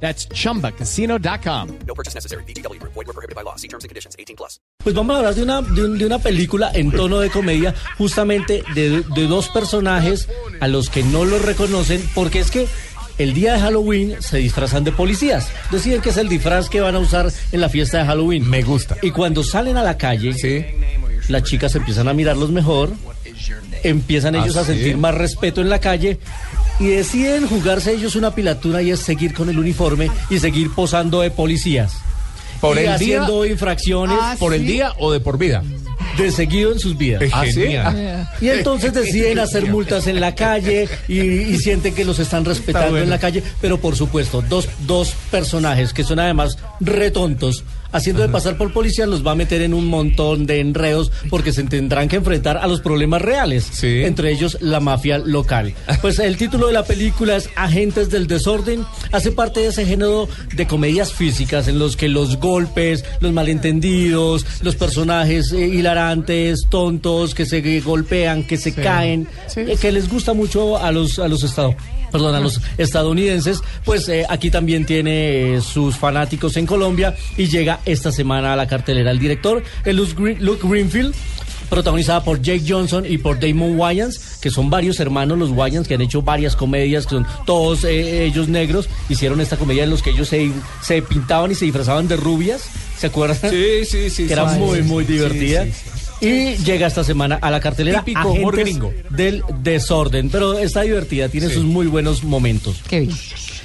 That's chumbacasino.com. No purchase necessary. BGW. Void were prohibited by law. See terms and conditions. 18 plus. Pues vamos a hablar de una, de, un- de una película en tono de comedia, justamente de, de dos personajes a los que no los reconocen, porque es que el día de Halloween se disfrazan de policías. Deciden que es el disfraz que van a usar en la fiesta de Halloween. Me gusta. Y cuando salen a la calle, Sí. las chicas empiezan a mirarlos mejor, empiezan ellos ¿Ah, a sentir sí? más respeto en la calle y deciden jugarse ellos una pilatura y es seguir con el uniforme y seguir posando de policías. Por y el día, haciendo infracciones por el día o de por vida. de seguido en sus vidas. Ah, ¿sí? Y entonces deciden hacer multas en la calle y, y sienten que los están respetando bueno. en la calle, pero por supuesto, dos, dos personajes que son además retontos, haciendo de pasar por policía, los va a meter en un montón de enredos porque se tendrán que enfrentar a los problemas reales, Sí. entre ellos la mafia local. Pues el título de la película es Agentes del Desorden, hace parte de ese género de comedias físicas en los que los golpes, los malentendidos, los personajes eh, hilarantes, tontos, que se golpean, que se caen, eh, que les gusta mucho a los, a los estados. Perdón, a los estadounidenses, pues eh, aquí también tiene eh, sus fanáticos en Colombia y llega esta semana a la cartelera. El director, el Luke, Green- Luke Greenfield, protagonizada por Jake Johnson y por Damon Wayans, que son varios hermanos los Wayans que han hecho varias comedias, que son todos eh, ellos negros, hicieron esta comedia en los que ellos se, se pintaban y se disfrazaban de rubias, ¿se acuerdan? Sí, sí, sí. que era sí, muy, sí, muy divertida. sí. Y llega esta semana a la cartelera Típico humor Agentes gringo. del Desorden, pero está divertida, tiene sus muy buenos momentos. Qué bien.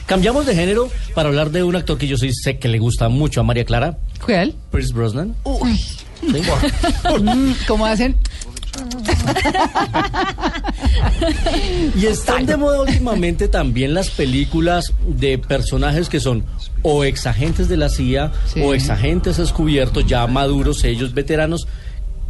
Cambiamos de género para hablar de un actor que yo sí sé que le gusta mucho a María Clara, ¿Cuál? Pierce Brosnan. Uy. ¿sí? Mm, ¿Cómo hacen? Y están de moda últimamente también las películas de personajes que son o exagentes de la CIA Sí. o exagentes descubiertos, ya maduros, ellos veteranos,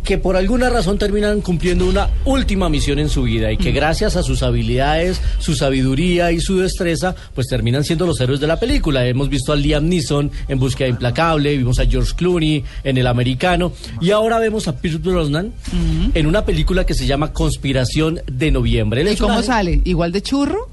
que por alguna razón terminan cumpliendo una última misión en su vida y que gracias a sus habilidades, su sabiduría y su destreza, pues terminan siendo los héroes de la película. Hemos visto a Liam Neeson en Búsqueda Implacable, vimos a George Clooney en El Americano y ahora vemos a Pierce Brosnan en una película que se llama Conspiración de Noviembre. Él ¿Y una- cómo sale? ¿Igual de churro?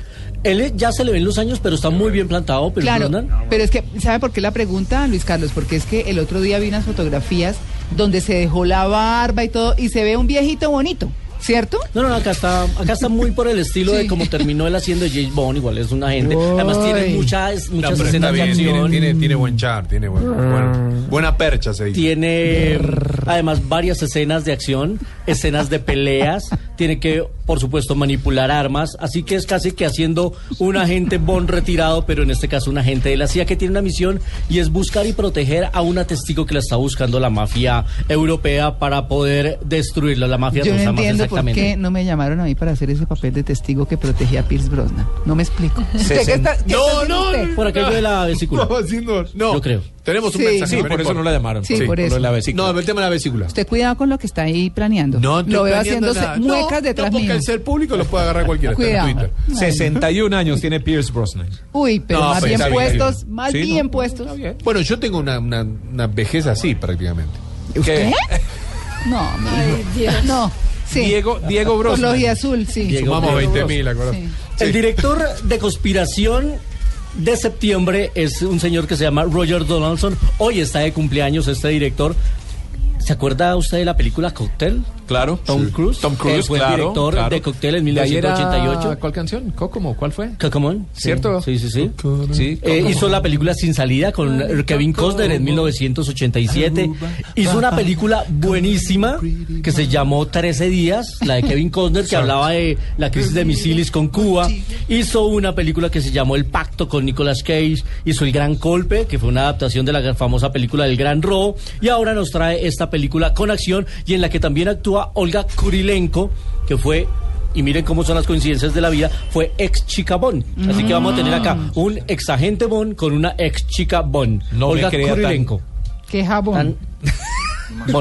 él ya se le ven los años, pero está muy bien plantado, pero Claro, Brosnan. pero es que, ¿sabe por qué la pregunta, Luis Carlos? Porque es que el otro día vi unas fotografías donde se dejó la barba y todo, y se ve un viejito bonito, ¿cierto? No, no, no, acá está, acá está muy por el estilo de Sí. como terminó él haciendo James Bond, igual es un agente. Además tiene muchas, No, muchas escenas de bien, acción. tiene, tiene buen char, tiene buen, buen- buena percha, se dice. Tiene además varias escenas de acción, escenas de peleas, tiene que, por supuesto, manipular armas, así que es casi que haciendo un agente Bond retirado, pero en este caso un agente de la CIA que tiene una misión y es buscar y proteger a una testigo que la está buscando la mafia europea para poder destruirla, la mafia Yo no entiendo por exactamente. qué no me llamaron a mí para hacer ese papel de testigo que protegía a Pierce Brosnan. No me explico. ¿Usted qué está, qué No, está haciendo no, usted? Por aquello de la vesícula. Haciendo- no, Yo creo. Tenemos un Sí. mensaje. Sí, por eso no la llamaron. Sí, por lo eso. de la vesícula. No, el tema de la vesícula. Usted cuidado con lo que está ahí planeando. No, estoy lo veo nada. muecas no, detrás no, mío. El ser público lo puede agarrar cualquiera. está en. Twitter. 61 años tiene Pierce Brosnan. Uy, pero No, más pues, bien puestos, más Sí, bien no, puestos. Bueno, yo tengo una, una, una vejez así prácticamente. ¿Usted? No. No, sí. Diego, Diego Por Brosnan. los y azul, sí. Diego Sumamos Diego 20 mil. Sí. El director de Conspiración de septiembre es un señor que se llama Roger Donaldson. Hoy está de cumpleaños este director. ¿Se acuerda usted de la película Cocktail? Claro. Tom Cruise. Tom Cruise, Él fue el claro, director claro. de Cocktail en De ahí era- 1988. ¿Cuál canción? ¿Cómo? ¿Cuál fue? Cocomón. ¿Cierto? Sí, sí, sí. Sí. Eh, hizo la película Sin Salida con Kevin Costner en 1987. Hizo una película buenísima que se llamó 13 días, la de Kevin Costner, que hablaba de la crisis de misiles con Cuba. Hizo una película que se llamó El Pacto con Nicolas Cage. Hizo El Gran Golpe, que fue una adaptación de la famosa película del Gran Robo. Y ahora nos trae esta película con acción y en la que también actúa Olga Kurilenko, que fue y miren cómo son las coincidencias de la vida, fue ex chica Bond. Así que vamos a tener acá un ex agente Bond con una ex chica Bond. No me Olga crea tan- Kurilenko. Qué jabón. Tan-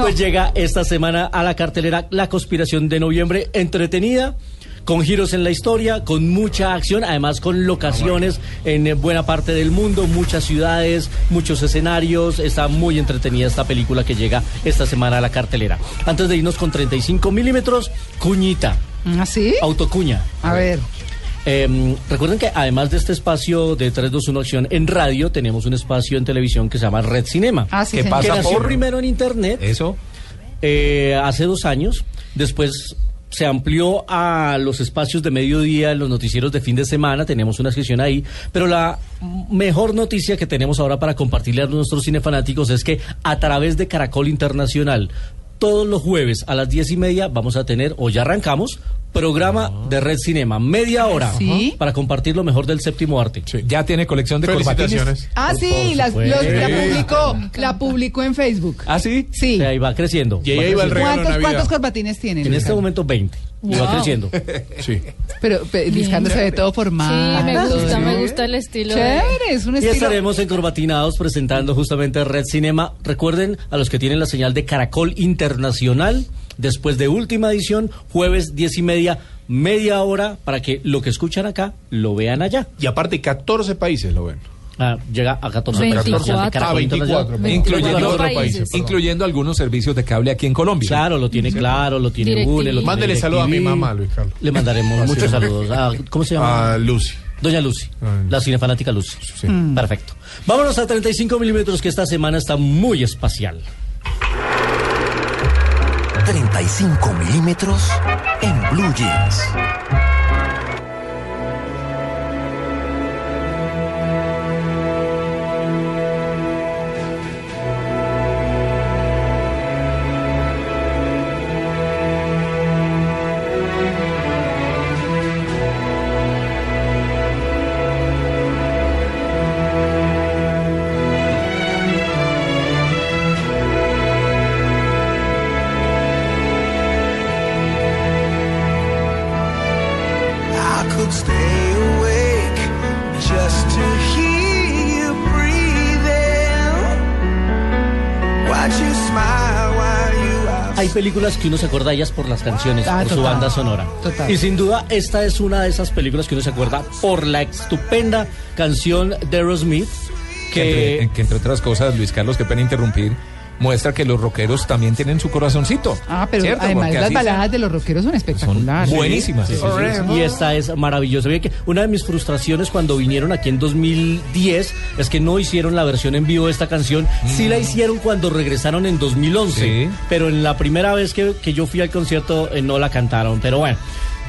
Pues llega esta semana a la cartelera La Conspiración de Noviembre, entretenida. Con giros en la historia, con mucha acción, además con locaciones en buena parte del mundo, muchas ciudades, muchos escenarios. Está muy entretenida esta película que llega esta semana a la cartelera. Antes de irnos con 35 milímetros, Cuñita, ¿Ah, sí? autocuña. A ver. Eh, recuerden que además de este espacio de 321 Acción en radio, tenemos un espacio en televisión que se llama Red Cinema. Ah, sí, ¿Qué señor. que pasa nació por- primero en internet Eso. eh, hace dos años. Después se amplió a los espacios de mediodía, en los noticieros de fin de semana. Tenemos una sección ahí. Pero la mejor noticia que tenemos ahora para compartirle a nuestros cinefanáticos es que a través de Caracol Internacional, todos los jueves a las diez y media vamos a tener, o ya arrancamos, programa de Red Cinema. Media hora ¿Sí? para compartir lo mejor del séptimo arte. Ya tiene colección de corbatines. Felicitaciones. Ah, sí, las- los- la publicó, la publicó en Facebook. ¿Ah, sí? Sí. O sea, ahí va creciendo. Y ahí va iba el creciendo. ¿Cuántos. ¿Cuántos corbatines tienen? En este momento 20. Y va creciendo. Sí. Pero, pero Luis Carlos se ve todo formado. Sí, me gusta, ¿sí? me gusta el estilo. de- Chévere, es un Y estilo. estaremos encorbatinados presentando justamente Red Cinema. Recuerden a los que tienen la señal de Caracol Internacional, después de última edición, jueves diez y media, media hora, para que lo que escuchan acá lo vean allá. Y aparte, 14 países lo ven. Ah, llega a 14 24. países de Caracol Ah, 24, Internacional. perdón. Incluyendo, 24 países. incluyendo algunos servicios de cable aquí en Colombia. Claro, lo tiene claro, lo tiene. UNE, lo tiene Mándele saludo a mi mamá, Luis Carlos. Le mandaremos muchos saludos. Ah, ¿Cómo se llama? A Lucy. Doña Lucy, Ah, la cinefanática Lucy. Sí. Perfecto. Vámonos a 35 milímetros que esta semana está muy espacial. 35 milímetros en Blue Jeans. Hay películas que uno se acuerda de ellas por las canciones, Ah, por su banda sonora. Total. Y sin duda, esta es una de esas películas que uno se acuerda por la estupenda canción de Aerosmith. Que, entre, que entre otras cosas, Luis Carlos, qué pena interrumpir, muestra que los rockeros también tienen su corazoncito. Ah, pero ¿Cierto? además Porque las baladas de los rockeros son espectaculares. son buenísimas. y esta es maravillosa. Una de mis frustraciones cuando vinieron aquí en 2010 es que no hicieron la versión en vivo de esta canción. Sí la hicieron cuando regresaron en 2011, Sí. pero en la primera vez que, que yo fui al concierto eh, no la cantaron. Pero bueno.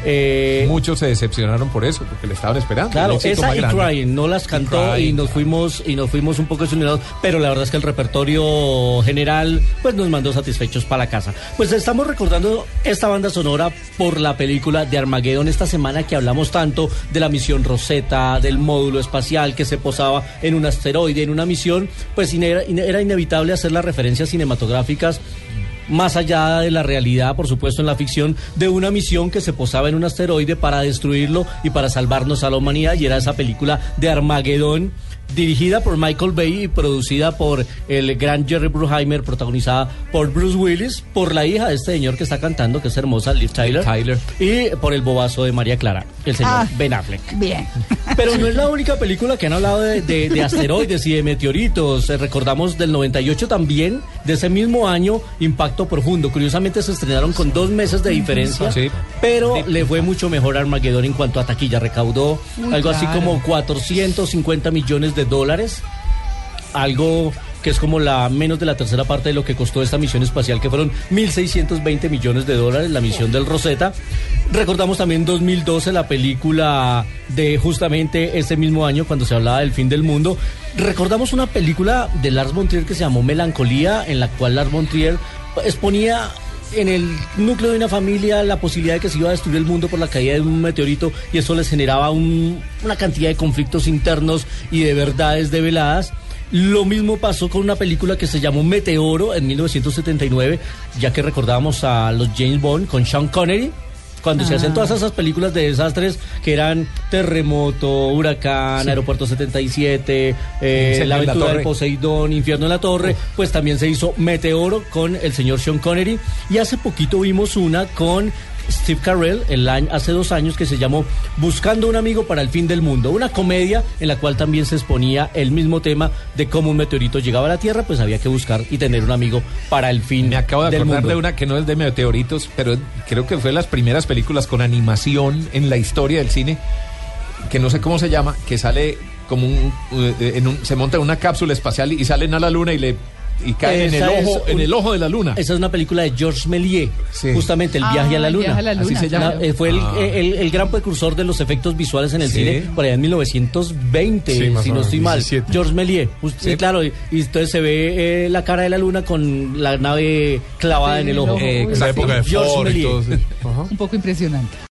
Eh, Muchos se decepcionaron por eso, porque le estaban esperando. Claro, esa y. Crying no las cantó y, nos fuimos y nos fuimos un poco desunidos, pero la verdad es que el repertorio general pues nos mandó satisfechos para la casa. Pues estamos recordando esta banda sonora por la película de Armageddon esta semana que hablamos tanto de la misión Rosetta, del módulo espacial que se posaba en un asteroide, en una misión, pues era inevitable hacer las referencias cinematográficas más allá de la realidad, por supuesto, en la ficción, de una misión que se posaba en un asteroide para destruirlo y para salvarnos a la humanidad, y era esa película de Armagedón, dirigida por Michael Bay y producida por el gran Jerry Bruckheimer, protagonizada por Bruce Willis, por la hija de este señor que está cantando, que es hermosa, Liv Tyler, Tyler. y por el bobazo de María Clara, el señor Ah. Ben Affleck. Bien. Pero no es la única película que han hablado de, de- de asteroides y de meteoritos. Eh, recordamos del 98 también, de ese mismo año, Impacto Profundo. Curiosamente se estrenaron con dos meses de diferencia, Sí. pero le fue mucho mejor a Armageddon en cuanto a taquilla. Recaudó algo así como 450 millones de dólares. Algo que es como la menos de la tercera parte de lo que costó esta misión espacial, que fueron 1.620 millones de dólares, la misión del Rosetta. Recordamos también 2012, la película de justamente ese mismo año, cuando se hablaba del fin del mundo. Recordamos una película de Lars von Trier que se llamó Melancolía, en la cual Lars von Trier exponía en el núcleo de una familia la posibilidad de que se iba a destruir el mundo por la caída de un meteorito y eso les generaba un- una cantidad de conflictos internos y de verdades develadas. Lo mismo pasó con una película que se llamó Meteoro en 1979, ya que recordábamos a los James Bond con Sean Connery, cuando se hacen todas esas películas de desastres que eran Terremoto, Huracán, Aeropuerto 77, eh, La en la aventura del. Poseidón, Infierno en la Torre, pues también se hizo Meteoro con el señor Sean Connery. Y hace poquito vimos una con Steve Carell el año, hace dos años que se llamó Buscando un amigo para el fin del mundo, una comedia en la cual también se exponía el mismo tema de cómo un meteorito llegaba a la Tierra, pues había que buscar y tener un amigo para el fin Me acabo de del acordar mundo. de una que no es de meteoritos, pero creo que fue de las primeras películas con animación en la historia del cine, que no sé cómo se llama, que sale como un, eh, en un- se monta en una cápsula espacial y salen a la luna y le y caen en el ojo, en el ojo de la luna. Esa es una película de Georges Méliès, Sí. justamente El Ah, viaje a la El luna. viaje a la Así luna, se llama. Eh, fue el, Ah. el- el gran precursor de los efectos visuales en el Sí. cine por allá en 1920, Sí, si no estoy mal. 17. Georges Méliès, claro, y, y entonces se ve eh, la cara de la luna con la nave clavada Sí, en el ojo. uy. Esa época de Georges Ford y todo. Un poco impresionante.